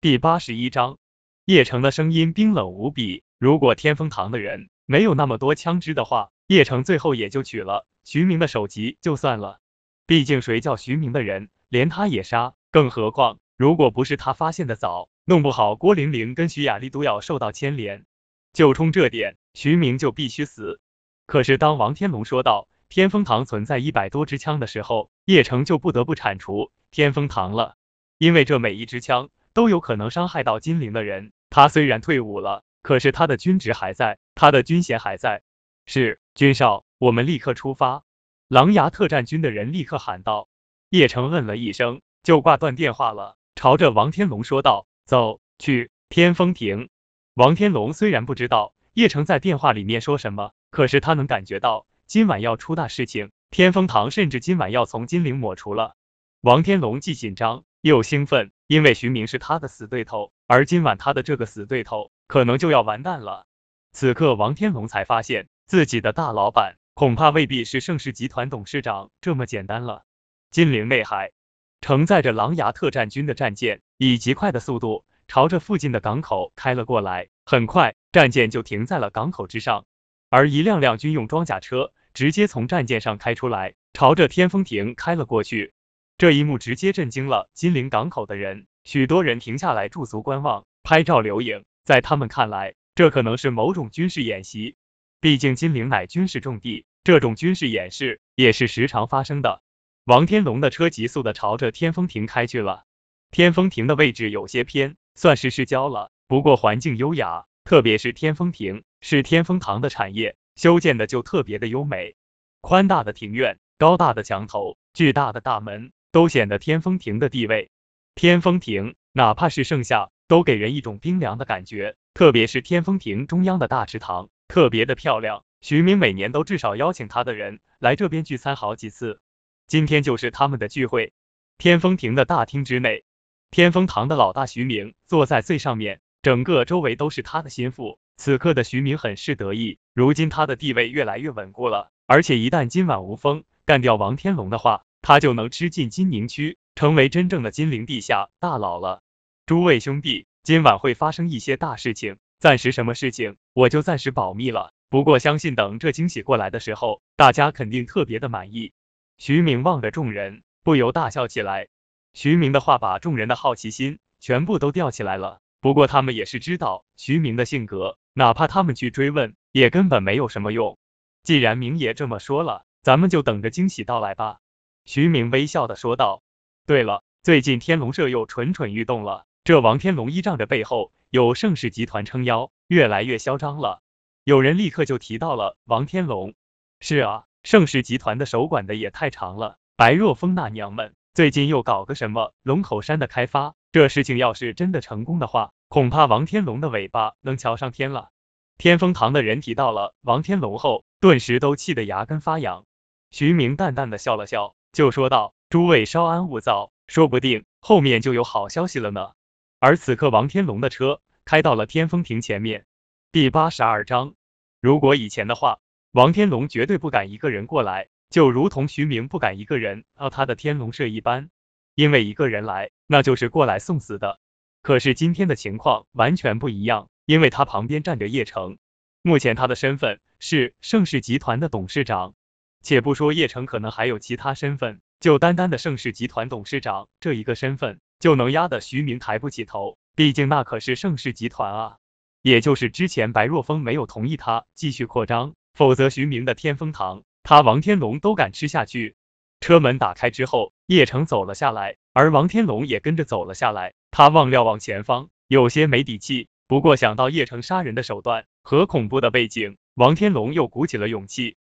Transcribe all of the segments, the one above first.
第八十一章，叶城的声音冰冷无比。如果天风堂的人没有那么多枪支的话，叶城最后也就取了徐明的首级就算了。毕竟谁叫徐明的人连他也杀，更何况如果不是他发现的早，弄不好郭玲玲跟徐雅丽都要受到牵连。就冲这点，徐明就必须死。可是当王天龙说到天风堂存在一百多支枪的时候，叶城就不得不铲除天风堂了，因为这每一支枪。都有可能伤害到金陵的人。他虽然退伍了，可是他的军职还在，他的军衔还在。是，军少，我们立刻出发。狼牙特战军的人立刻喊道。叶城嗯了一声，就挂断电话了，朝着王天龙说道：“走去天风亭。”王天龙虽然不知道叶城在电话里面说什么，可是他能感觉到今晚要出大事情。天风堂甚至今晚要从金陵抹除了。王天龙既紧张又兴奋。因为徐明是他的死对头，而今晚他的这个死对头可能就要完蛋了。此刻王天龙才发现自己的大老板恐怕未必是盛世集团董事长这么简单了。金陵内海，承载着狼牙特战军的战舰以极快的速度朝着附近的港口开了过来，很快战舰就停在了港口之上，而一辆辆军用装甲车直接从战舰上开出来，朝着天风亭开了过去。这一幕直接震惊了金陵港口的人，许多人停下来驻足观望、拍照留影。在他们看来，这可能是某种军事演习。毕竟金陵乃军事重地，这种军事演示也是时常发生的。王天龙的车急速的朝着天风亭开去了。天风亭的位置有些偏，算是市郊了，不过环境优雅，特别是天风亭是天风堂的产业，修建的就特别的优美。宽大的庭院，高大的墙头，巨大的大门。都显得天风亭的地位。天风亭哪怕是盛夏，都给人一种冰凉的感觉。特别是天风亭中央的大池塘，特别的漂亮。徐明每年都至少邀请他的人来这边聚餐好几次，今天就是他们的聚会。天风亭的大厅之内，天风堂的老大徐明坐在最上面，整个周围都是他的心腹。此刻的徐明很是得意，如今他的地位越来越稳固了，而且一旦今晚无风干掉王天龙的话。他就能吃进金宁区，成为真正的金陵地下大佬了。诸位兄弟，今晚会发生一些大事情，暂时什么事情我就暂时保密了。不过相信等这惊喜过来的时候，大家肯定特别的满意。徐明望着众人，不由大笑起来。徐明的话把众人的好奇心全部都吊起来了。不过他们也是知道徐明的性格，哪怕他们去追问，也根本没有什么用。既然明爷这么说了，咱们就等着惊喜到来吧。徐明微笑的说道：“对了，最近天龙社又蠢蠢欲动了。这王天龙依仗着背后有盛世集团撑腰，越来越嚣张了。”有人立刻就提到了王天龙。是啊，盛世集团的手管的也太长了。白若风那娘们最近又搞个什么龙口山的开发，这事情要是真的成功的话，恐怕王天龙的尾巴能瞧上天了。天风堂的人提到了王天龙后，顿时都气得牙根发痒。徐明淡淡的笑了笑。就说道：“诸位稍安勿躁，说不定后面就有好消息了呢。”而此刻，王天龙的车开到了天风亭前面。第八十二章，如果以前的话，王天龙绝对不敢一个人过来，就如同徐明不敢一个人到他的天龙社一般，因为一个人来，那就是过来送死的。可是今天的情况完全不一样，因为他旁边站着叶城，目前他的身份是盛世集团的董事长。且不说叶城可能还有其他身份，就单单的盛世集团董事长这一个身份，就能压得徐明抬不起头。毕竟那可是盛世集团啊！也就是之前白若风没有同意他继续扩张，否则徐明的天风堂，他王天龙都敢吃下去。车门打开之后，叶城走了下来，而王天龙也跟着走了下来。他望瞭望前方，有些没底气。不过想到叶城杀人的手段和恐怖的背景，王天龙又鼓起了勇气。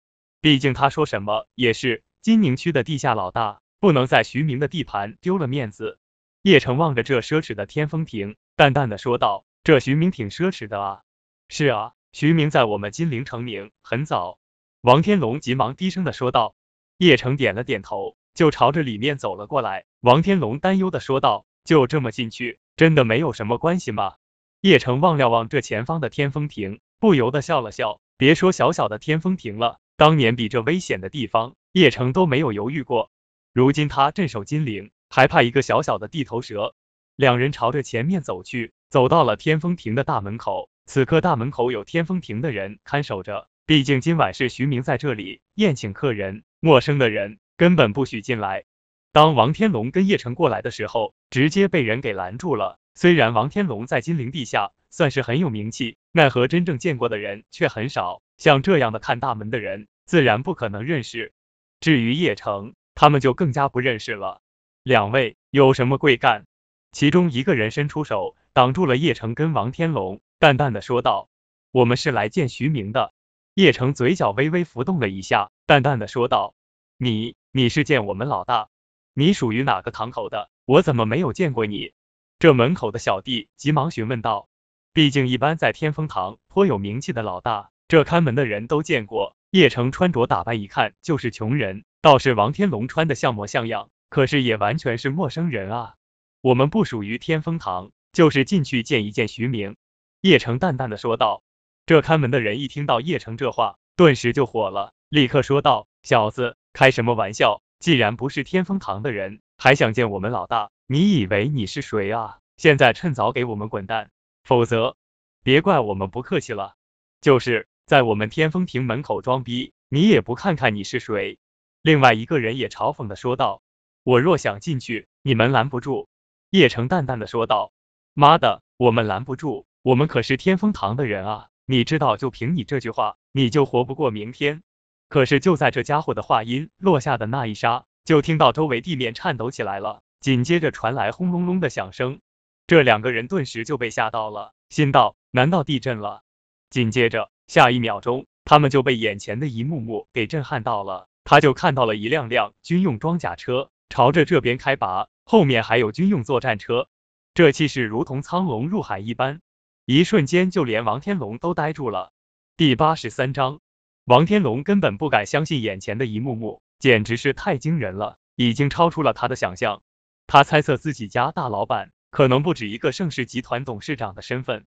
毕竟他说什么也是金宁区的地下老大，不能在徐明的地盘丢了面子。叶城望着这奢侈的天风亭，淡淡的说道：“这徐明挺奢侈的啊。”“是啊，徐明在我们金陵成名很早。”王天龙急忙低声的说道。叶城点了点头，就朝着里面走了过来。王天龙担忧的说道：“就这么进去，真的没有什么关系吗？”叶城望了望这前方的天风亭，不由得笑了笑。别说小小的天风亭了。当年比这危险的地方，叶城都没有犹豫过。如今他镇守金陵，还怕一个小小的地头蛇？两人朝着前面走去，走到了天风亭的大门口。此刻大门口有天风亭的人看守着，毕竟今晚是徐明在这里宴请客人，陌生的人根本不许进来。当王天龙跟叶城过来的时候，直接被人给拦住了。虽然王天龙在金陵地下算是很有名气，奈何真正见过的人却很少。像这样的看大门的人，自然不可能认识。至于叶城，他们就更加不认识了。两位有什么贵干？其中一个人伸出手挡住了叶城跟王天龙。淡淡的说道：“我们是来见徐明的。”叶城嘴角微微浮动了一下，淡淡的说道：“你，你是见我们老大？你属于哪个堂口的？我怎么没有见过你？”这门口的小弟急忙询问道：“毕竟一般在天风堂颇有名气的老大，这看门的人都见过。”叶城穿着打扮一看就是穷人，倒是王天龙穿的像模像样，可是也完全是陌生人啊。我们不属于天风堂，就是进去见一见徐明。叶城淡淡的说道。这看门的人一听到叶城这话，顿时就火了，立刻说道：“小子，开什么玩笑？既然不是天风堂的人，还想见我们老大？你以为你是谁啊？现在趁早给我们滚蛋，否则别怪我们不客气了。就是在我们天风亭门口装逼，你也不看看你是谁。”另外一个人也嘲讽的说道：“我若想进去，你们拦不住。”叶城淡淡的说道：“妈的，我们拦不住。”我们可是天风堂的人啊，你知道，就凭你这句话，你就活不过明天。可是就在这家伙的话音落下的那一刹，就听到周围地面颤抖起来了，紧接着传来轰隆隆的响声。这两个人顿时就被吓到了，心道：难道地震了？紧接着下一秒钟，他们就被眼前的一幕幕给震撼到了。他就看到了一辆辆军用装甲车朝着这边开拔，后面还有军用作战车，这气势如同苍龙入海一般。一瞬间，就连王天龙都呆住了。第八十三章，王天龙根本不敢相信眼前的一幕幕，简直是太惊人了，已经超出了他的想象。他猜测自己家大老板可能不止一个盛世集团董事长的身份，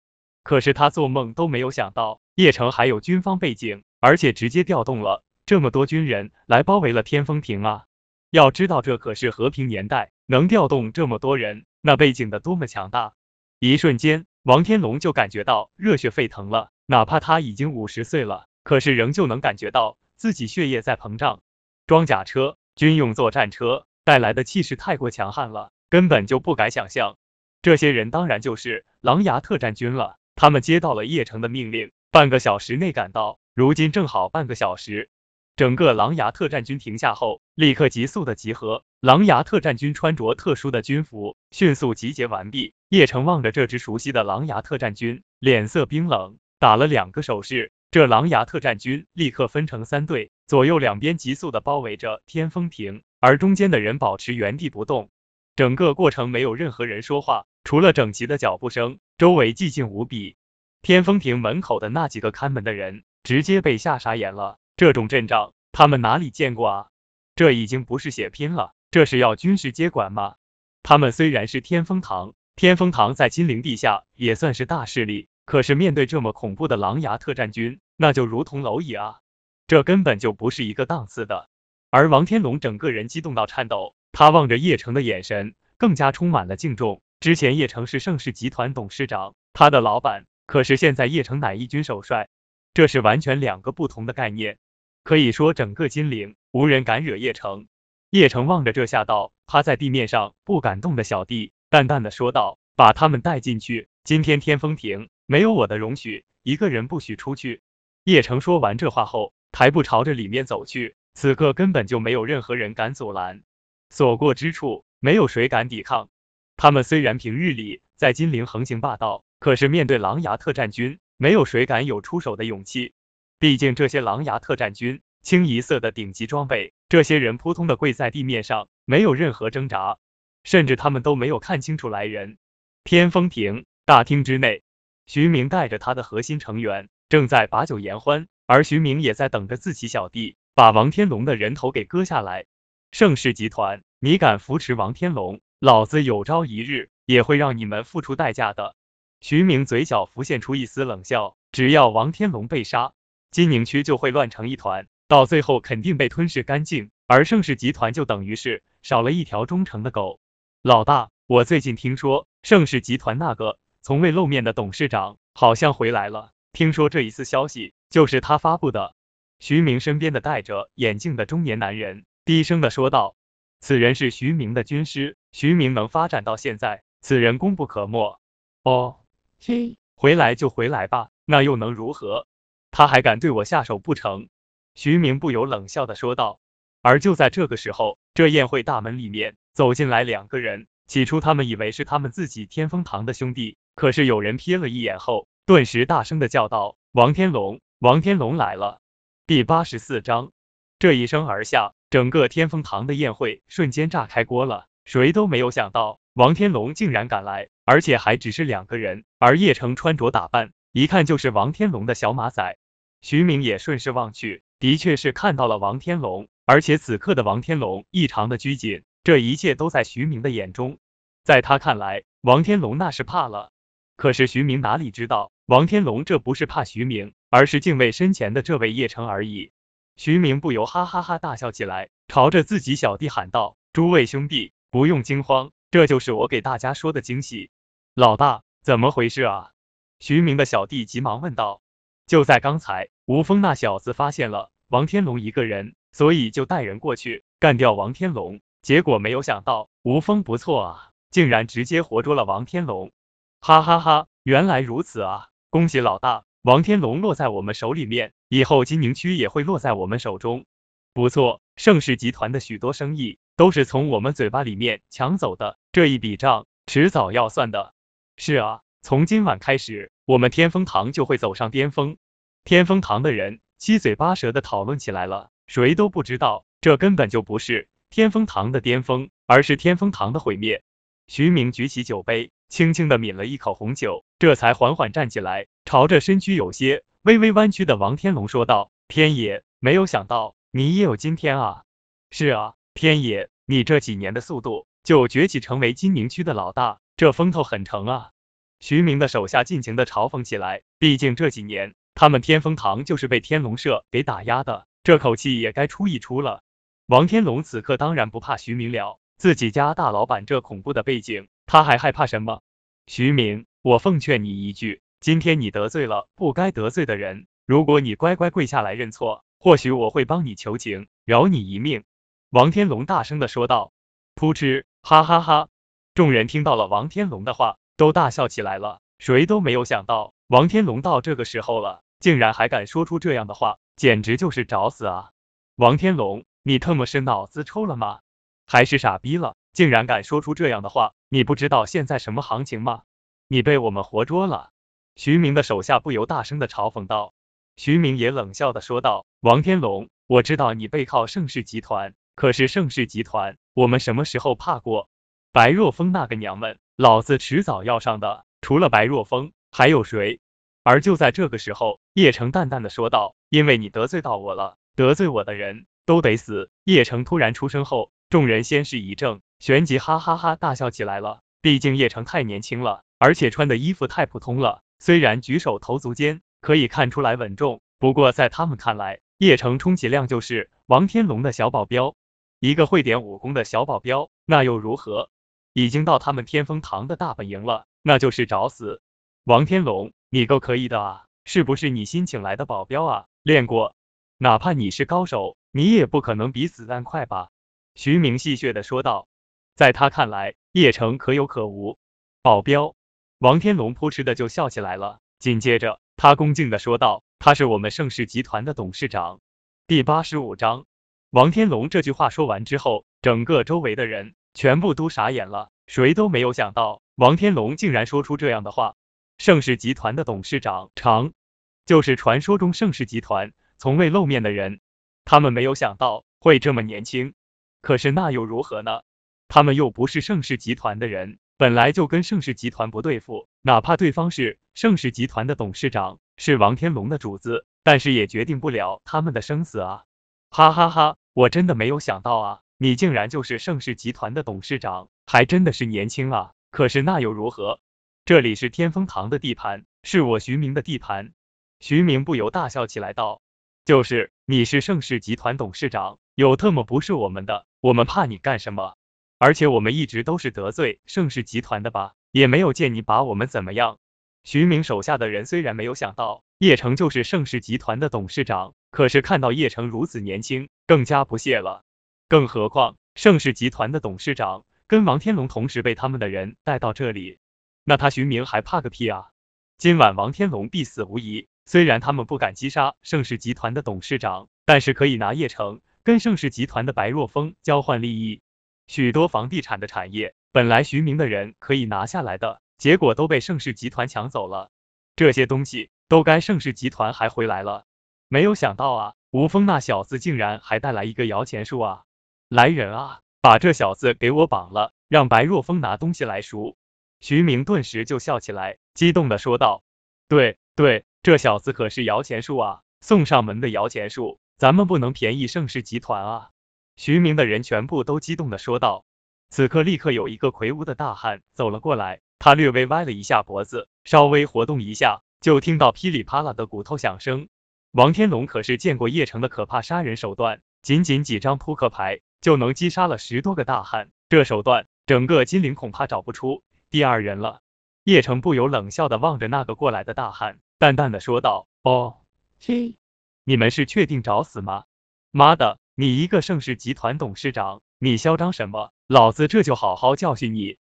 可是他做梦都没有想到叶城还有军方背景，而且直接调动了这么多军人来包围了天风亭啊！要知道这可是和平年代，能调动这么多人，那背景的多么强大！一瞬间。王天龙就感觉到热血沸腾了，哪怕他已经五十岁了，可是仍旧能感觉到自己血液在膨胀。装甲车、军用作战车带来的气势太过强悍了，根本就不敢想象。这些人当然就是狼牙特战军了。他们接到了叶城的命令，半个小时内赶到，如今正好半个小时。整个狼牙特战军停下后，立刻急速的集合。狼牙特战军穿着特殊的军服，迅速集结完毕。叶城望着这支熟悉的狼牙特战军，脸色冰冷，打了两个手势。这狼牙特战军立刻分成三队，左右两边急速的包围着天风亭，而中间的人保持原地不动。整个过程没有任何人说话，除了整齐的脚步声，周围寂静无比。天风亭门口的那几个看门的人直接被吓傻眼了。这种阵仗，他们哪里见过啊？这已经不是血拼了，这是要军事接管吗？他们虽然是天风堂，天风堂在金陵地下也算是大势力，可是面对这么恐怖的狼牙特战军，那就如同蝼蚁啊！这根本就不是一个档次的。而王天龙整个人激动到颤抖，他望着叶城的眼神更加充满了敬重。之前叶城是盛世集团董事长，他的老板，可是现在叶城乃一军首帅，这是完全两个不同的概念。可以说，整个金陵无人敢惹叶城。叶城望着这下道趴在地面上不敢动的小弟，淡淡的说道：“把他们带进去。今天天风亭没有我的容许，一个人不许出去。”叶城说完这话后，抬步朝着里面走去。此刻根本就没有任何人敢阻拦，所过之处没有谁敢抵抗。他们虽然平日里在金陵横行霸道，可是面对狼牙特战军，没有谁敢有出手的勇气。毕竟这些狼牙特战军清一色的顶级装备，这些人扑通的跪在地面上，没有任何挣扎，甚至他们都没有看清楚来人。天风亭大厅之内，徐明带着他的核心成员正在把酒言欢，而徐明也在等着自己小弟把王天龙的人头给割下来。盛世集团，你敢扶持王天龙，老子有朝一日也会让你们付出代价的。徐明嘴角浮现出一丝冷笑，只要王天龙被杀。金宁区就会乱成一团，到最后肯定被吞噬干净，而盛世集团就等于是少了一条忠诚的狗。老大，我最近听说盛世集团那个从未露面的董事长好像回来了，听说这一次消息就是他发布的。徐明身边的戴着眼镜的中年男人低声的说道：“此人是徐明的军师，徐明能发展到现在，此人功不可没。”哦，嘿，回来就回来吧，那又能如何？他还敢对我下手不成？徐明不由冷笑的说道。而就在这个时候，这宴会大门里面走进来两个人。起初他们以为是他们自己天风堂的兄弟，可是有人瞥了一眼后，顿时大声的叫道：“王天龙，王天龙来了！”第八十四章，这一声而下，整个天风堂的宴会瞬间炸开锅了。谁都没有想到，王天龙竟然赶来，而且还只是两个人。而叶城穿着打扮，一看就是王天龙的小马仔。徐明也顺势望去，的确是看到了王天龙，而且此刻的王天龙异常的拘谨。这一切都在徐明的眼中，在他看来，王天龙那是怕了。可是徐明哪里知道，王天龙这不是怕徐明，而是敬畏身前的这位叶城而已。徐明不由哈哈哈大笑起来，朝着自己小弟喊道：“诸位兄弟，不用惊慌，这就是我给大家说的惊喜。”老大，怎么回事啊？徐明的小弟急忙问道。就在刚才，吴峰那小子发现了王天龙一个人，所以就带人过去干掉王天龙。结果没有想到，吴峰不错啊，竟然直接活捉了王天龙，哈哈哈！原来如此啊，恭喜老大，王天龙落在我们手里面，以后金宁区也会落在我们手中。不错，盛世集团的许多生意都是从我们嘴巴里面抢走的，这一笔账迟早要算的。是啊，从今晚开始，我们天风堂就会走上巅峰。天风堂的人七嘴八舌的讨论起来了，谁都不知道，这根本就不是。天风堂的巅峰，而是天风堂的毁灭。徐明举起酒杯，轻轻的抿了一口红酒，这才缓缓站起来，朝着身躯有些微微弯曲的王天龙说道：“天野，没有想到你也有今天啊！是啊，天野，你这几年的速度就崛起成为金明区的老大，这风头很成啊！”徐明的手下尽情的嘲讽起来，毕竟这几年他们天风堂就是被天龙社给打压的，这口气也该出一出了。王天龙此刻当然不怕徐明了，自己家大老板这恐怖的背景，他还害怕什么？徐明，我奉劝你一句，今天你得罪了不该得罪的人，如果你乖乖跪下来认错，或许我会帮你求情，饶你一命。王天龙大声的说道。噗嗤，哈哈哈！众人听到了王天龙的话，都大笑起来了。谁都没有想到，王天龙到这个时候了，竟然还敢说出这样的话，简直就是找死啊！王天龙。你特么是脑子抽了吗？还是傻逼了？竟然敢说出这样的话！你不知道现在什么行情吗？你被我们活捉了！徐明的手下不由大声的嘲讽道。徐明也冷笑的说道：“王天龙，我知道你背靠盛世集团，可是盛世集团，我们什么时候怕过？白若风那个娘们，老子迟早要上的。除了白若风，还有谁？”而就在这个时候，叶城淡淡的说道：“因为你得罪到我了，得罪我的人。”都得死！叶城突然出声后，众人先是一怔，旋即哈哈哈大笑起来了。毕竟叶城太年轻了，而且穿的衣服太普通了。虽然举手投足间可以看出来稳重，不过在他们看来，叶城充其量就是王天龙的小保镖，一个会点武功的小保镖，那又如何？已经到他们天风堂的大本营了，那就是找死！王天龙，你够可以的啊！是不是你新请来的保镖啊？练过？哪怕你是高手。你也不可能比子弹快吧？徐明戏谑的说道。在他看来，叶城可有可无。保镖？王天龙扑哧的就笑起来了。紧接着，他恭敬的说道：“他是我们盛世集团的董事长。”第八十五章。王天龙这句话说完之后，整个周围的人全部都傻眼了。谁都没有想到，王天龙竟然说出这样的话。盛世集团的董事长常，就是传说中盛世集团从未露面的人。他们没有想到会这么年轻，可是那又如何呢？他们又不是盛世集团的人，本来就跟盛世集团不对付。哪怕对方是盛世集团的董事长，是王天龙的主子，但是也决定不了他们的生死啊！哈哈哈，我真的没有想到啊，你竟然就是盛世集团的董事长，还真的是年轻啊！可是那又如何？这里是天风堂的地盘，是我徐明的地盘。徐明不由大笑起来道。就是，你是盛世集团董事长，有特么不是我们的，我们怕你干什么？而且我们一直都是得罪盛世集团的吧？也没有见你把我们怎么样。徐明手下的人虽然没有想到叶城就是盛世集团的董事长，可是看到叶城如此年轻，更加不屑了。更何况盛世集团的董事长跟王天龙同时被他们的人带到这里，那他徐明还怕个屁啊！今晚王天龙必死无疑。虽然他们不敢击杀盛世集团的董事长，但是可以拿叶城跟盛世集团的白若风交换利益。许多房地产的产业本来徐明的人可以拿下来的，结果都被盛世集团抢走了。这些东西都该盛世集团还回来了。没有想到啊，吴峰那小子竟然还带来一个摇钱树啊！来人啊，把这小子给我绑了，让白若风拿东西来赎。徐明顿时就笑起来，激动的说道：“对对。”这小子可是摇钱树啊，送上门的摇钱树，咱们不能便宜盛世集团啊！徐明的人全部都激动的说道。此刻立刻有一个魁梧的大汉走了过来，他略微歪了一下脖子，稍微活动一下，就听到噼里啪啦的骨头响声。王天龙可是见过叶城的可怕杀人手段，仅仅几张扑克牌就能击杀了十多个大汉，这手段整个金陵恐怕找不出第二人了。叶城不由冷笑的望着那个过来的大汉。淡淡的说道：“哦，嘿，你们是确定找死吗？妈的，你一个盛世集团董事长，你嚣张什么？老子这就好好教训你！”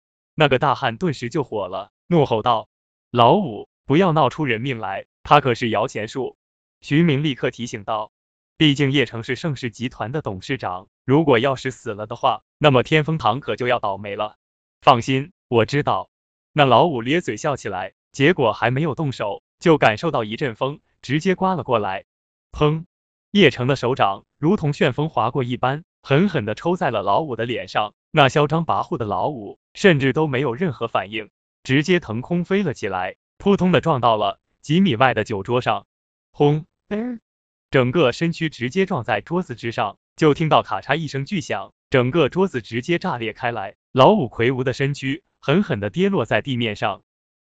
那个大汉顿时就火了，怒吼道：“老五，不要闹出人命来，他可是摇钱树。”徐明立刻提醒道：“毕竟叶城是盛世集团的董事长，如果要是死了的话，那么天风堂可就要倒霉了。”放心，我知道。那老五咧嘴笑起来，结果还没有动手。就感受到一阵风直接刮了过来，砰！叶城的手掌如同旋风划过一般，狠狠的抽在了老五的脸上。那嚣张跋扈的老五甚至都没有任何反应，直接腾空飞了起来，扑通的撞到了几米外的酒桌上，轰！整个身躯直接撞在桌子之上，就听到咔嚓一声巨响，整个桌子直接炸裂开来，老五魁梧的身躯狠狠的跌落在地面上。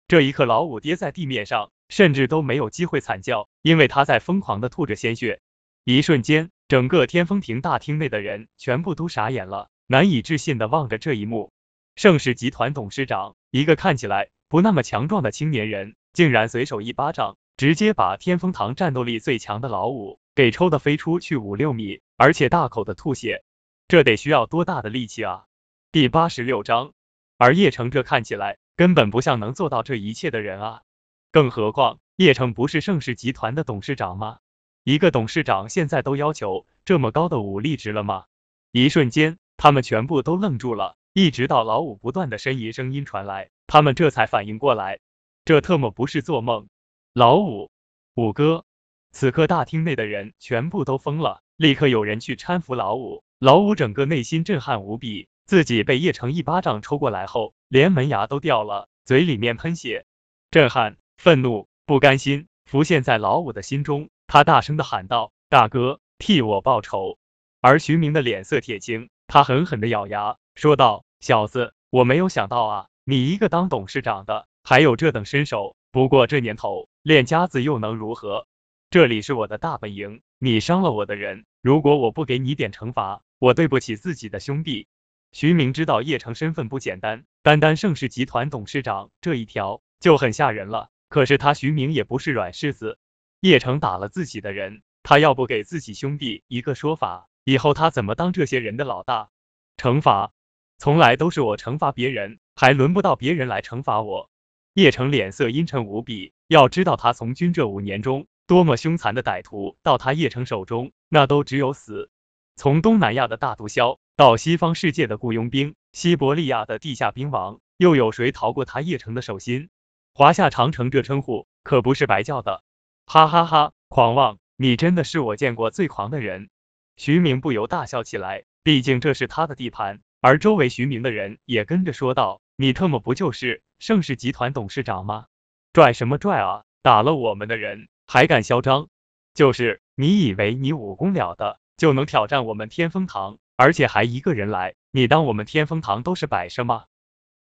这一刻，老五跌在地面上。甚至都没有机会惨叫，因为他在疯狂的吐着鲜血。一瞬间，整个天风亭大厅内的人全部都傻眼了，难以置信的望着这一幕。盛世集团董事长，一个看起来不那么强壮的青年人，竟然随手一巴掌，直接把天风堂战斗力最强的老五给抽的飞出去五六米，而且大口的吐血，这得需要多大的力气啊！第八十六章，而叶城这看起来根本不像能做到这一切的人啊！更何况叶城不是盛世集团的董事长吗？一个董事长现在都要求这么高的武力值了吗？一瞬间，他们全部都愣住了，一直到老五不断的呻吟声音传来，他们这才反应过来，这特么不是做梦。老五，五哥，此刻大厅内的人全部都疯了，立刻有人去搀扶老五。老五整个内心震撼无比，自己被叶城一巴掌抽过来后，连门牙都掉了，嘴里面喷血，震撼。愤怒、不甘心浮现在老五的心中，他大声的喊道：“大哥，替我报仇！”而徐明的脸色铁青，他狠狠的咬牙说道：“小子，我没有想到啊，你一个当董事长的还有这等身手。不过这年头练家子又能如何？这里是我的大本营，你伤了我的人，如果我不给你点惩罚，我对不起自己的兄弟。”徐明知道叶城身份不简单，单单盛世集团董事长这一条就很吓人了。可是他徐明也不是软柿子，叶城打了自己的人，他要不给自己兄弟一个说法，以后他怎么当这些人的老大？惩罚从来都是我惩罚别人，还轮不到别人来惩罚我。叶城脸色阴沉无比，要知道他从军这五年中，多么凶残的歹徒到他叶城手中，那都只有死。从东南亚的大毒枭，到西方世界的雇佣兵，西伯利亚的地下兵王，又有谁逃过他叶城的手心？华夏长城这称呼可不是白叫的，哈哈哈！狂妄，你真的是我见过最狂的人。徐明不由大笑起来，毕竟这是他的地盘。而周围徐明的人也跟着说道：“你特么不就是盛世集团董事长吗？拽什么拽啊！打了我们的人还敢嚣张？就是你以为你武功了得就能挑战我们天风堂，而且还一个人来？你当我们天风堂都是摆设吗？”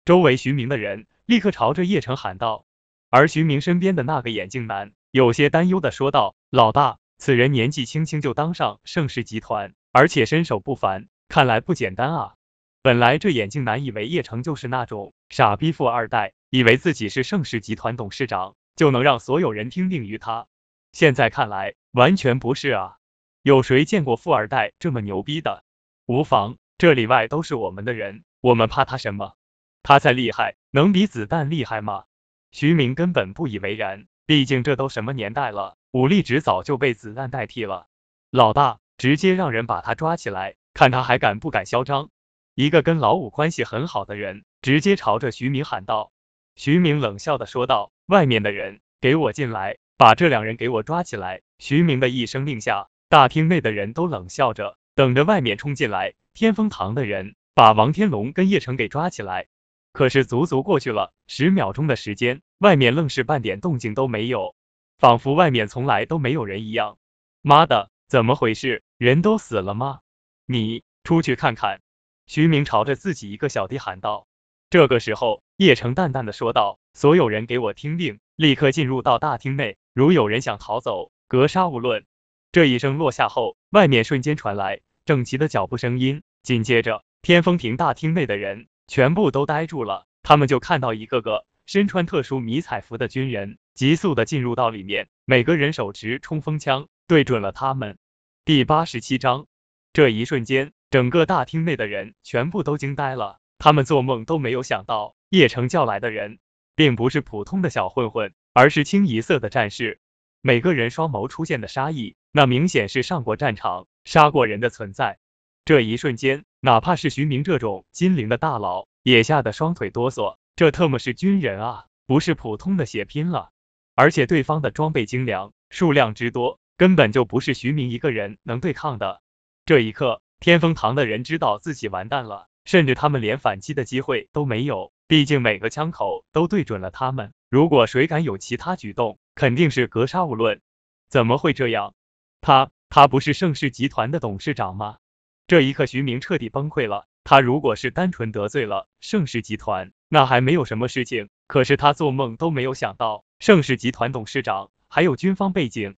周围徐明的人。立刻朝着叶城喊道，而徐明身边的那个眼镜男有些担忧的说道：“老大，此人年纪轻轻就当上盛世集团，而且身手不凡，看来不简单啊。”本来这眼镜男以为叶城就是那种傻逼富二代，以为自己是盛世集团董事长，就能让所有人听令于他。现在看来，完全不是啊！有谁见过富二代这么牛逼的？无妨，这里外都是我们的人，我们怕他什么？他再厉害，能比子弹厉害吗？徐明根本不以为然，毕竟这都什么年代了，武力值早就被子弹代替了。老大，直接让人把他抓起来，看他还敢不敢嚣张。一个跟老五关系很好的人，直接朝着徐明喊道。徐明冷笑的说道：“外面的人，给我进来，把这两人给我抓起来。”徐明的一声令下，大厅内的人都冷笑着，等着外面冲进来。天风堂的人把王天龙跟叶城给抓起来。可是足足过去了十秒钟的时间，外面愣是半点动静都没有，仿佛外面从来都没有人一样。妈的，怎么回事？人都死了吗？你出去看看。徐明朝着自己一个小弟喊道。这个时候，叶城淡淡的说道：“所有人给我听令，立刻进入到大厅内，如有人想逃走，格杀勿论。”这一声落下后，外面瞬间传来整齐的脚步声音，紧接着，天风亭大厅内的人。全部都呆住了，他们就看到一个个身穿特殊迷彩服的军人急速的进入到里面，每个人手持冲锋枪，对准了他们。第八十七章，这一瞬间，整个大厅内的人全部都惊呆了，他们做梦都没有想到，叶城叫来的人并不是普通的小混混，而是清一色的战士，每个人双眸出现的杀意，那明显是上过战场、杀过人的存在。这一瞬间。哪怕是徐明这种金陵的大佬，也吓得双腿哆嗦。这特么是军人啊，不是普通的血拼了。而且对方的装备精良，数量之多，根本就不是徐明一个人能对抗的。这一刻，天风堂的人知道自己完蛋了，甚至他们连反击的机会都没有。毕竟每个枪口都对准了他们，如果谁敢有其他举动，肯定是格杀勿论。怎么会这样？他他不是盛世集团的董事长吗？这一刻，徐明彻底崩溃了。他如果是单纯得罪了盛世集团，那还没有什么事情。可是他做梦都没有想到，盛世集团董事长还有军方背景。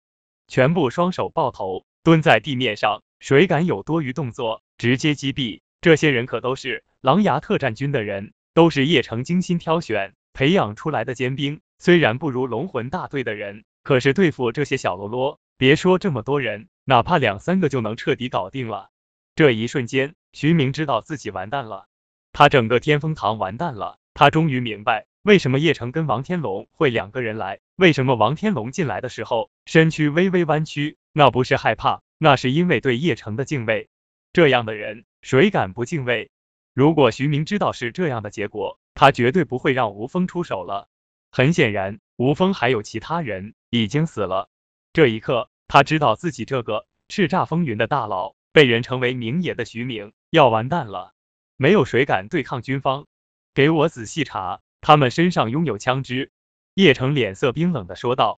全部双手抱头，蹲在地面上。谁敢有多余动作，直接击毙。这些人可都是狼牙特战军的人，都是叶城精心挑选培养出来的尖兵。虽然不如龙魂大队的人，可是对付这些小喽啰，别说这么多人，哪怕两三个就能彻底搞定了。这一瞬间，徐明知道自己完蛋了，他整个天风堂完蛋了。他终于明白，为什么叶城跟王天龙会两个人来，为什么王天龙进来的时候身躯微微弯曲，那不是害怕，那是因为对叶城的敬畏。这样的人，谁敢不敬畏？如果徐明知道是这样的结果，他绝对不会让吴峰出手了。很显然，吴峰还有其他人已经死了。这一刻，他知道自己这个叱咤风云的大佬。被人称为明野的徐明要完蛋了，没有谁敢对抗军方。给我仔细查，他们身上拥有枪支。叶城脸色冰冷的说道。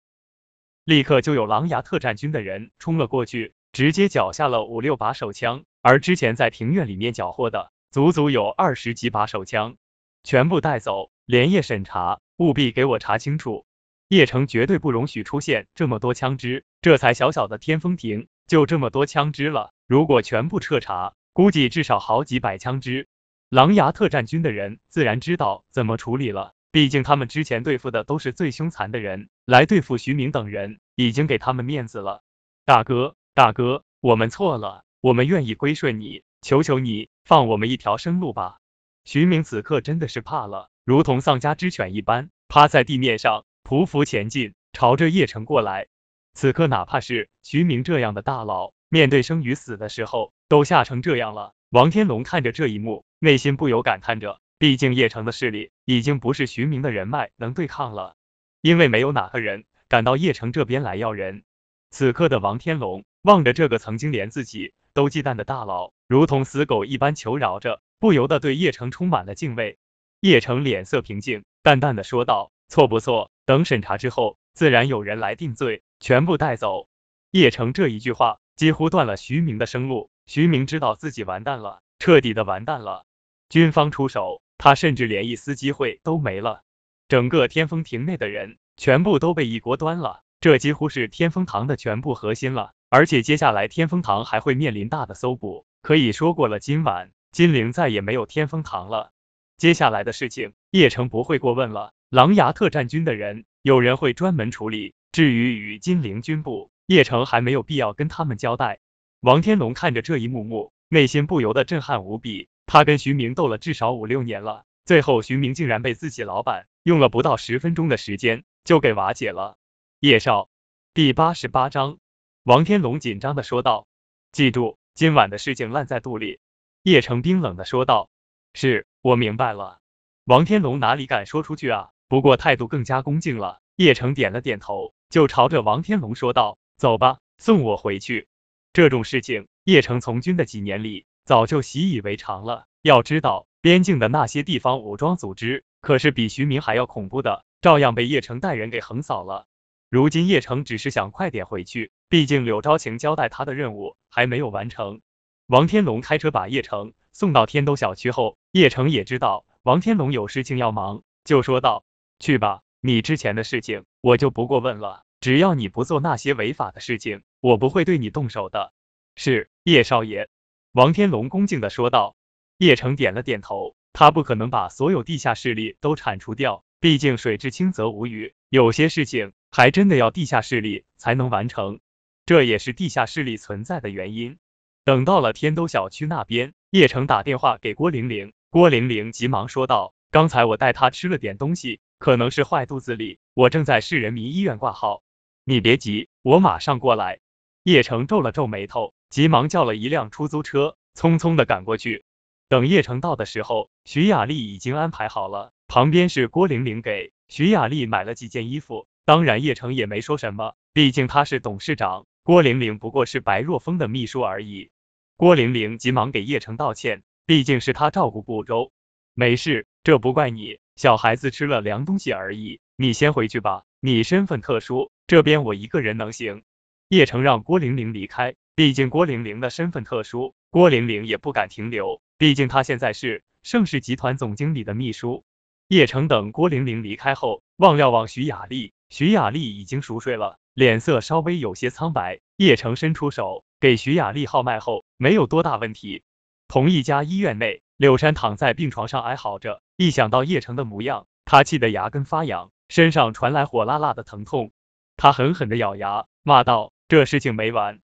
立刻就有狼牙特战军的人冲了过去，直接缴下了五六把手枪，而之前在庭院里面缴获的，足足有二十几把手枪，全部带走，连夜审查，务必给我查清楚。叶城绝对不容许出现这么多枪支，这才小小的天风亭，就这么多枪支了。如果全部彻查，估计至少好几百枪支。狼牙特战军的人自然知道怎么处理了，毕竟他们之前对付的都是最凶残的人，来对付徐明等人，已经给他们面子了。大哥，大哥，我们错了，我们愿意归顺你，求求你放我们一条生路吧。徐明此刻真的是怕了，如同丧家之犬一般，趴在地面上匍匐前进，朝着叶城过来。此刻哪怕是徐明这样的大佬。面对生与死的时候，都吓成这样了。王天龙看着这一幕，内心不由感叹着：毕竟叶城的势力已经不是徐明的人脉能对抗了，因为没有哪个人敢到叶城这边来要人。此刻的王天龙望着这个曾经连自己都忌惮的大佬，如同死狗一般求饶着，不由得对叶城充满了敬畏。叶城脸色平静，淡淡的说道：“错不错？等审查之后，自然有人来定罪，全部带走。”叶城这一句话。几乎断了徐明的生路。徐明知道自己完蛋了，彻底的完蛋了。军方出手，他甚至连一丝机会都没了。整个天风亭内的人全部都被一锅端了，这几乎是天风堂的全部核心了。而且接下来天风堂还会面临大的搜捕，可以说过了今晚金陵再也没有天风堂了。接下来的事情，叶城不会过问了。狼牙特战军的人，有人会专门处理。至于与金陵军部，叶城还没有必要跟他们交代。王天龙看着这一幕幕，内心不由得震撼无比。他跟徐明斗了至少五六年了，最后徐明竟然被自己老板用了不到十分钟的时间就给瓦解了。叶少，第八十八章，王天龙紧张的说道：“记住，今晚的事情烂在肚里。”叶城冰冷的说道：“是我明白了。”王天龙哪里敢说出去啊？不过态度更加恭敬了。叶城点了点头，就朝着王天龙说道：“走吧，送我回去。”这种事情，叶城从军的几年里早就习以为常了。要知道，边境的那些地方武装组织可是比徐明还要恐怖的，照样被叶城带人给横扫了。如今叶城只是想快点回去，毕竟柳昭晴交代他的任务还没有完成。王天龙开车把叶城送到天都小区后，叶城也知道王天龙有事情要忙，就说道：“去吧，你之前的事情我就不过问了，只要你不做那些违法的事情，我不会对你动手的。”是叶少爷，王天龙恭敬的说道。叶城点了点头，他不可能把所有地下势力都铲除掉，毕竟水至清则无鱼，有些事情还真的要地下势力才能完成，这也是地下势力存在的原因。等到了天都小区那边，叶城打电话给郭玲玲，郭玲玲急忙说道：“刚才我带他吃了点东西，可能是坏肚子里，我正在市人民医院挂号，你别急，我马上过来。”叶城皱了皱眉头，急忙叫了一辆出租车，匆匆的赶过去。等叶城到的时候，徐雅丽已经安排好了，旁边是郭玲玲给徐雅丽买了几件衣服，当然叶城也没说什么，毕竟他是董事长。郭玲玲不过是白若风的秘书而已。郭玲玲急忙给叶城道歉，毕竟是他照顾不周。没事，这不怪你，小孩子吃了凉东西而已。你先回去吧，你身份特殊，这边我一个人能行。叶城让郭玲玲离开，毕竟郭玲玲的身份特殊，郭玲玲也不敢停留，毕竟她现在是盛世集团总经理的秘书。叶城等郭玲玲离开后，望了望徐雅丽，徐雅丽已经熟睡了。脸色稍微有些苍白，叶城伸出手给徐雅丽号脉后，没有多大问题。同一家医院内，柳山躺在病床上哀嚎着，一想到叶城的模样，他气得牙根发痒，身上传来火辣辣的疼痛。他狠狠的咬牙，骂道：“这事情没完！”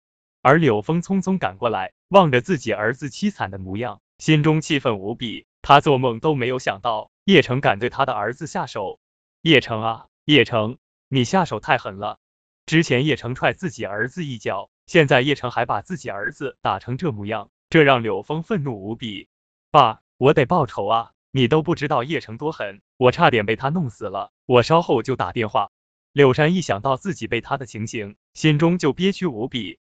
而柳峰匆匆赶过来，望着自己儿子凄惨的模样，心中气愤无比。他做梦都没有想到叶城敢对他的儿子下手。叶城啊，叶城，你下手太狠了！之前叶城踹自己儿子一脚，现在叶城还把自己儿子打成这模样，这让柳峰愤怒无比。爸，我得报仇啊！你都不知道叶城多狠，我差点被他弄死了，我稍后就打电话。柳山一想到自己被他的情形，心中就憋屈无比。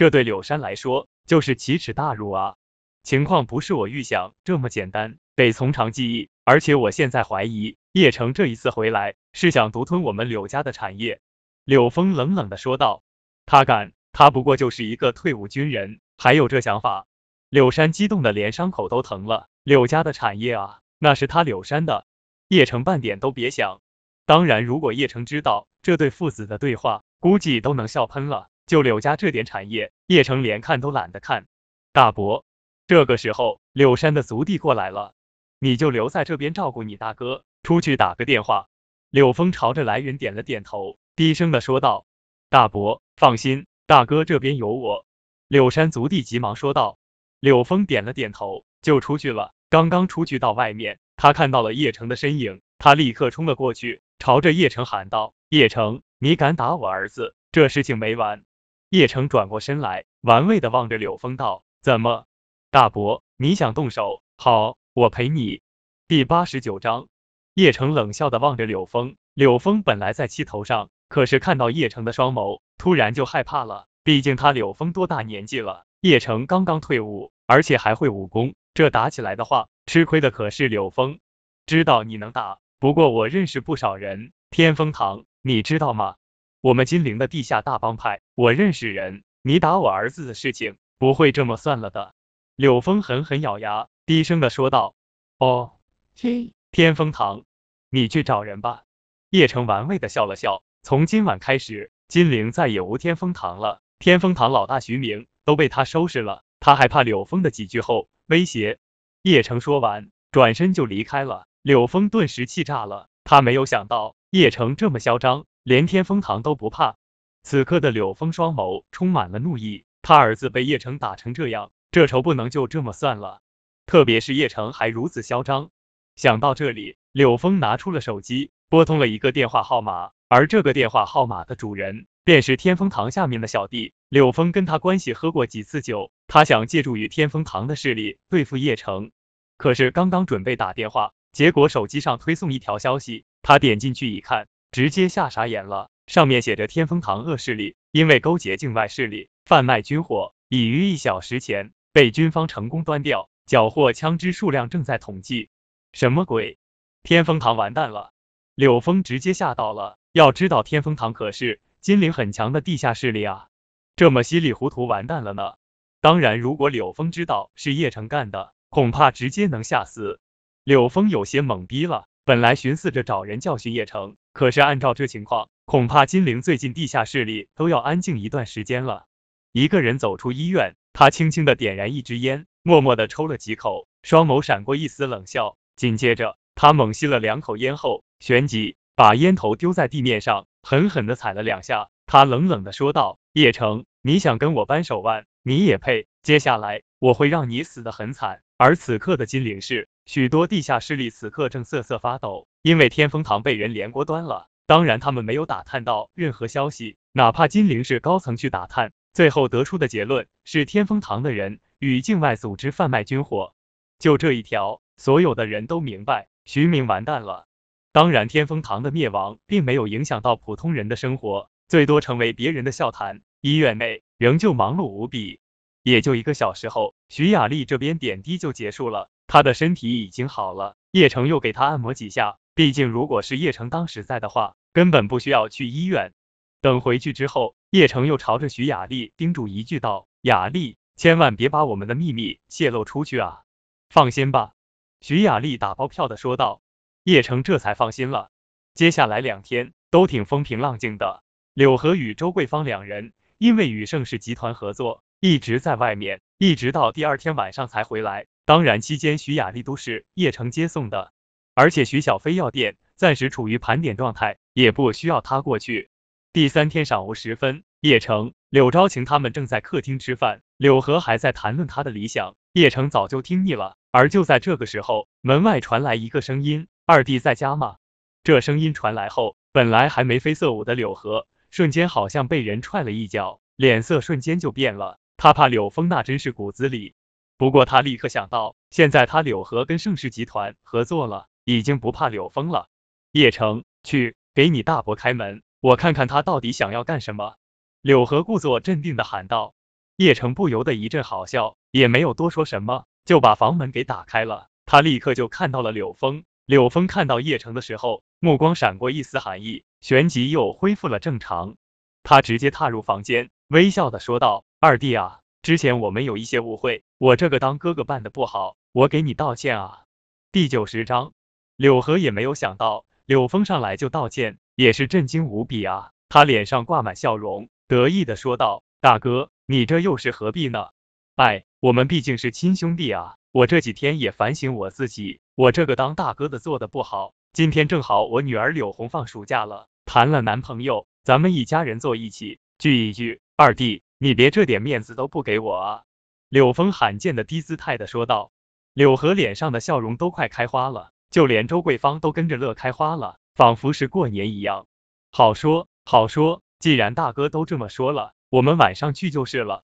这对柳山来说就是奇耻大辱啊！情况不是我预想这么简单，得从长计议。而且我现在怀疑叶城这一次回来是想独吞我们柳家的产业。柳峰冷冷的说道：“他敢？他不过就是一个退伍军人，还有这想法？”柳山激动的连伤口都疼了。柳家的产业啊，那是他柳山的。叶城半点都别想。当然，如果叶城知道这对父子的对话，估计都能笑喷了。就柳家这点产业，叶城连看都懒得看。大伯，这个时候，柳山的族弟过来了，你就留在这边照顾你大哥，出去打个电话。柳峰朝着来人点了点头。低声的说道：“大伯，放心，大哥这边有我。”柳山族弟急忙说道。柳峰点了点头，就出去了。刚刚出去到外面，他看到了叶城的身影，他立刻冲了过去，朝着叶城喊道：“叶城，你敢打我儿子，这事情没完！”叶城转过身来，玩味的望着柳峰道：“怎么，大伯，你想动手？好，我陪你。”第八十九章，叶城冷笑的望着柳峰。柳峰本来在气头上。可是看到叶城的双眸，突然就害怕了。毕竟他柳峰多大年纪了？叶城刚刚退伍，而且还会武功，这打起来的话，吃亏的可是柳峰。知道你能打，不过我认识不少人。天风堂，你知道吗？我们金陵的地下大帮派，我认识人。你打我儿子的事情，不会这么算了的。柳峰狠狠咬牙，低声的说道：“哦，天天风堂，你去找人吧。”叶城玩味的笑了笑。从今晚开始，金陵再也无天风堂了。天风堂老大徐明都被他收拾了，他还怕柳峰的几句后威胁。叶城说完，转身就离开了。柳峰顿时气炸了，他没有想到叶城这么嚣张，连天风堂都不怕。此刻的柳峰双眸充满了怒意，他儿子被叶城打成这样，这仇不能就这么算了。特别是叶城还如此嚣张。想到这里，柳峰拿出了手机，拨通了一个电话号码，而这个电话号码的主人便是天风堂下面的小弟。柳峰跟他关系喝过几次酒，他想借助于天风堂的势力对付叶城，可是刚刚准备打电话。结果手机上推送一条消息，他点进去一看，直接吓傻眼了。上面写着天风堂恶势力因为勾结境外势力贩卖军火，已于一小时前被军方成功端掉，缴获枪支数量正在统计。什么鬼？天风堂完蛋了！柳峰直接吓到了。要知道天风堂可是金陵很强的地下势力啊，这么稀里糊涂完蛋了呢？当然，如果柳峰知道是叶城干的，恐怕直接能吓死。柳峰有些懵逼了，本来寻思着找人教训叶城，可是按照这情况，恐怕金陵最近地下势力都要安静一段时间了。一个人走出医院，他轻轻的点燃一支烟，默默的抽了几口，双眸闪过一丝冷笑，紧接着他猛吸了两口烟后，旋即把烟头丢在地面上，狠狠的踩了两下。他冷冷的说道：“叶城，你想跟我扳手腕，你也配？接下来我会让你死的很惨。”而此刻的金陵市。许多地下势力此刻正瑟瑟发抖，因为天风堂被人连锅端了。当然，他们没有打探到任何消息，哪怕金陵市高层去打探，最后得出的结论是天风堂的人与境外组织贩卖军火。就这一条，所有的人都明白，徐明完蛋了。当然，天风堂的灭亡并没有影响到普通人的生活，最多成为别人的笑谈。医院内仍旧忙碌无比，也就一个小时后，徐雅丽这边点滴就结束了。他的身体已经好了，叶城又给他按摩几下。毕竟如果是叶城当时在的话，根本不需要去医院。等回去之后，叶城又朝着徐雅丽叮嘱一句道：“雅丽，千万别把我们的秘密泄露出去啊！”放心吧，徐雅丽打包票的说道。叶城这才放心了。接下来两天都挺风平浪静的。柳河与周桂芳两人因为与盛世集团合作，一直在外面，一直到第二天晚上才回来。当然，期间徐雅丽都是叶城接送的，而且徐小飞药店暂时处于盘点状态，也不需要他过去。第三天上午时分，叶城、柳昭晴他们正在客厅吃饭，柳河还在谈论他的理想，叶城早就听腻了。而就在这个时候，门外传来一个声音：“二弟在家吗？”这声音传来后，本来还眉飞色舞的柳河，瞬间好像被人踹了一脚，脸色瞬间就变了。他怕柳峰，那真是骨子里。不过他立刻想到，现在他柳河跟盛世集团合作了，已经不怕柳峰了。叶城，去给你大伯开门，我看看他到底想要干什么。柳河故作镇定的喊道。叶城不由得一阵好笑，也没有多说什么，就把房门给打开了。他立刻就看到了柳峰。柳峰看到叶城的时候，目光闪过一丝寒意，旋即又恢复了正常。他直接踏入房间，微笑的说道：“二弟啊。”之前我们有一些误会，我这个当哥哥办的不好，我给你道歉啊。第九十章，柳河也没有想到柳峰上来就道歉，也是震惊无比啊。他脸上挂满笑容，得意的说道：“大哥，你这又是何必呢？哎，我们毕竟是亲兄弟啊。我这几天也反省我自己，我这个当大哥的做的不好。今天正好我女儿柳红放暑假了，谈了男朋友，咱们一家人坐一起聚一聚。二弟。”你别这点面子都不给我啊！柳峰罕见的低姿态的说道。柳河脸上的笑容都快开花了，就连周桂芳都跟着乐开花了，仿佛是过年一样。好说好说，既然大哥都这么说了，我们晚上去就是了。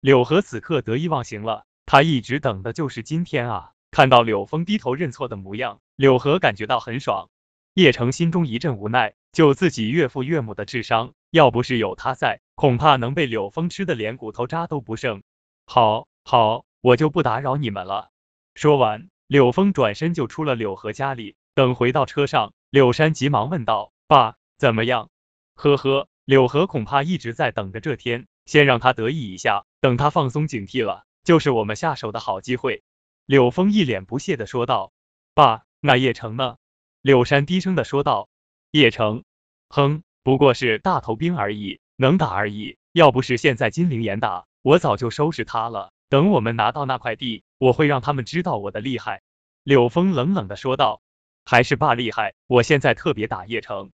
柳河此刻得意忘形了，他一直等的就是今天啊！看到柳峰低头认错的模样，柳河感觉到很爽。叶城心中一阵无奈，就自己岳父岳母的智商。要不是有他在，恐怕能被柳峰吃的连骨头渣都不剩。好，好，我就不打扰你们了。说完，柳峰转身就出了柳河家里。等回到车上，柳山急忙问道：“爸，怎么样？”呵呵，柳河恐怕一直在等着这天，先让他得意一下，等他放松警惕了，就是我们下手的好机会。柳峰一脸不屑的说道：“爸，那叶城呢？”柳山低声的说道：“叶城，哼。”不过是大头兵而已，能打而已。要不是现在金陵严打，我早就收拾他了。等。我们拿到那块地，我会让他们知道我的厉害。柳峰冷冷的说道。还是爸厉害，我现在特别打叶城。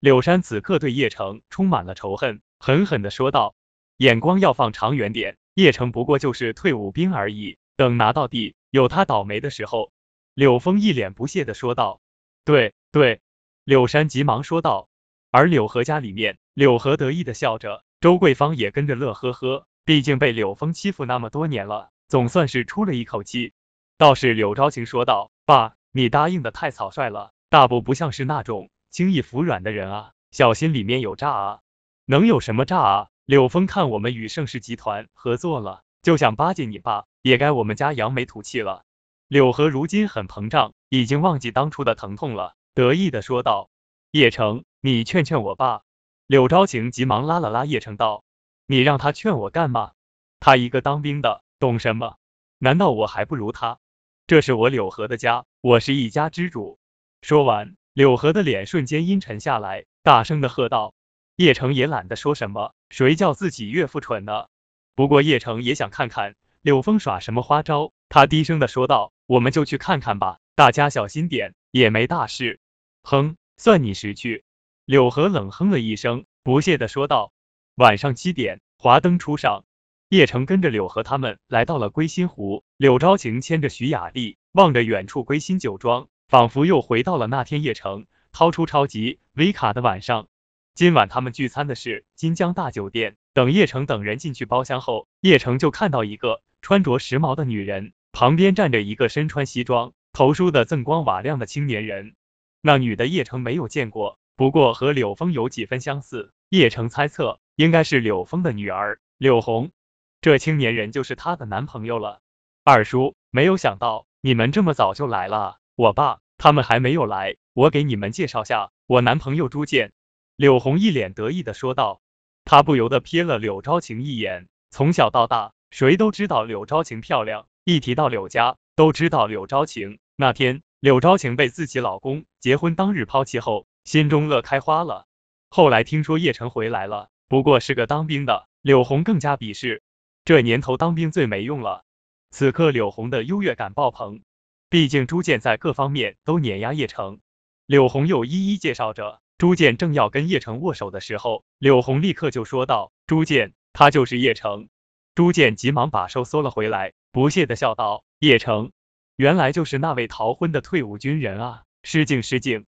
柳山此刻对叶城充满了仇恨，狠狠的说道，眼光要放长远点，叶城不过就是退伍兵而已，等拿到地，有他倒霉的时候。柳峰一脸不屑的说道。对对，柳山急忙说道。而柳河家里面，柳河得意的笑着，周桂芳也跟着乐呵呵，毕竟被柳峰欺负那么多年了，总算是出了一口气。倒是柳昭晴说道，爸。你答应的太草率了，大伯不像是那种轻易服软的人啊，小心里面有诈啊！能有什么诈啊？柳峰看我们与盛世集团合作了，就想巴结你爸，也该我们家扬眉吐气了。柳河如今很膨胀，已经忘记当初的疼痛了，得意的说道：“叶城，你劝劝我爸。”柳昭晴急忙拉了拉叶城道：“你让他劝我干嘛？他一个当兵的，懂什么？难道我还不如他？这是我柳河的家。”我是一家之主。说完，柳河的脸瞬间阴沉下来，大声的喝道：“叶城也懒得说什么，谁叫自己岳父蠢呢？”不过叶城也想看看柳峰耍什么花招，他低声的说道：“我们就去看看吧，大家小心点，也没大事。”哼，算你识趣。柳河冷哼了一声，不屑的说道：“晚上七点，华灯初上。”叶城跟着柳河他们来到了归心湖，柳昭晴牵着徐雅丽，望着远处归心酒庄，仿佛又回到了那天叶城掏出超级 V 卡的晚上。今晚他们聚餐的是金江大酒店。等叶城等人进去包厢后，叶城就看到一个穿着时髦的女人，旁边站着一个身穿西装、头梳的锃光瓦亮的青年人。那女的叶城没有见过，不过和柳峰有几分相似。叶城猜测应该是柳峰的女儿柳红。这青年人就是她的男朋友了。二叔，没有想到你们这么早就来了。我爸他们还没有来，我给你们介绍下我男朋友朱建。柳红一脸得意的说道。他不由得瞥了柳昭晴一眼。从小到大，谁都知道柳昭晴漂亮，一提到柳家，都知道柳昭晴。那天柳昭晴被自己老公结婚当日抛弃后，心中乐开花了。后来听说叶晨回来了，不过是个当兵的，柳红更加鄙视。这年头当兵最没用了。此刻柳红的优越感爆棚，毕竟朱建在各方面都碾压叶城。柳红又一一介绍着，朱建正要跟叶城握手的时候，柳红立刻就说道：“朱建，他就是叶城。”朱建急忙把手缩了回来，不屑的笑道：“叶城，原来就是那位逃婚的退伍军人啊！失敬失敬，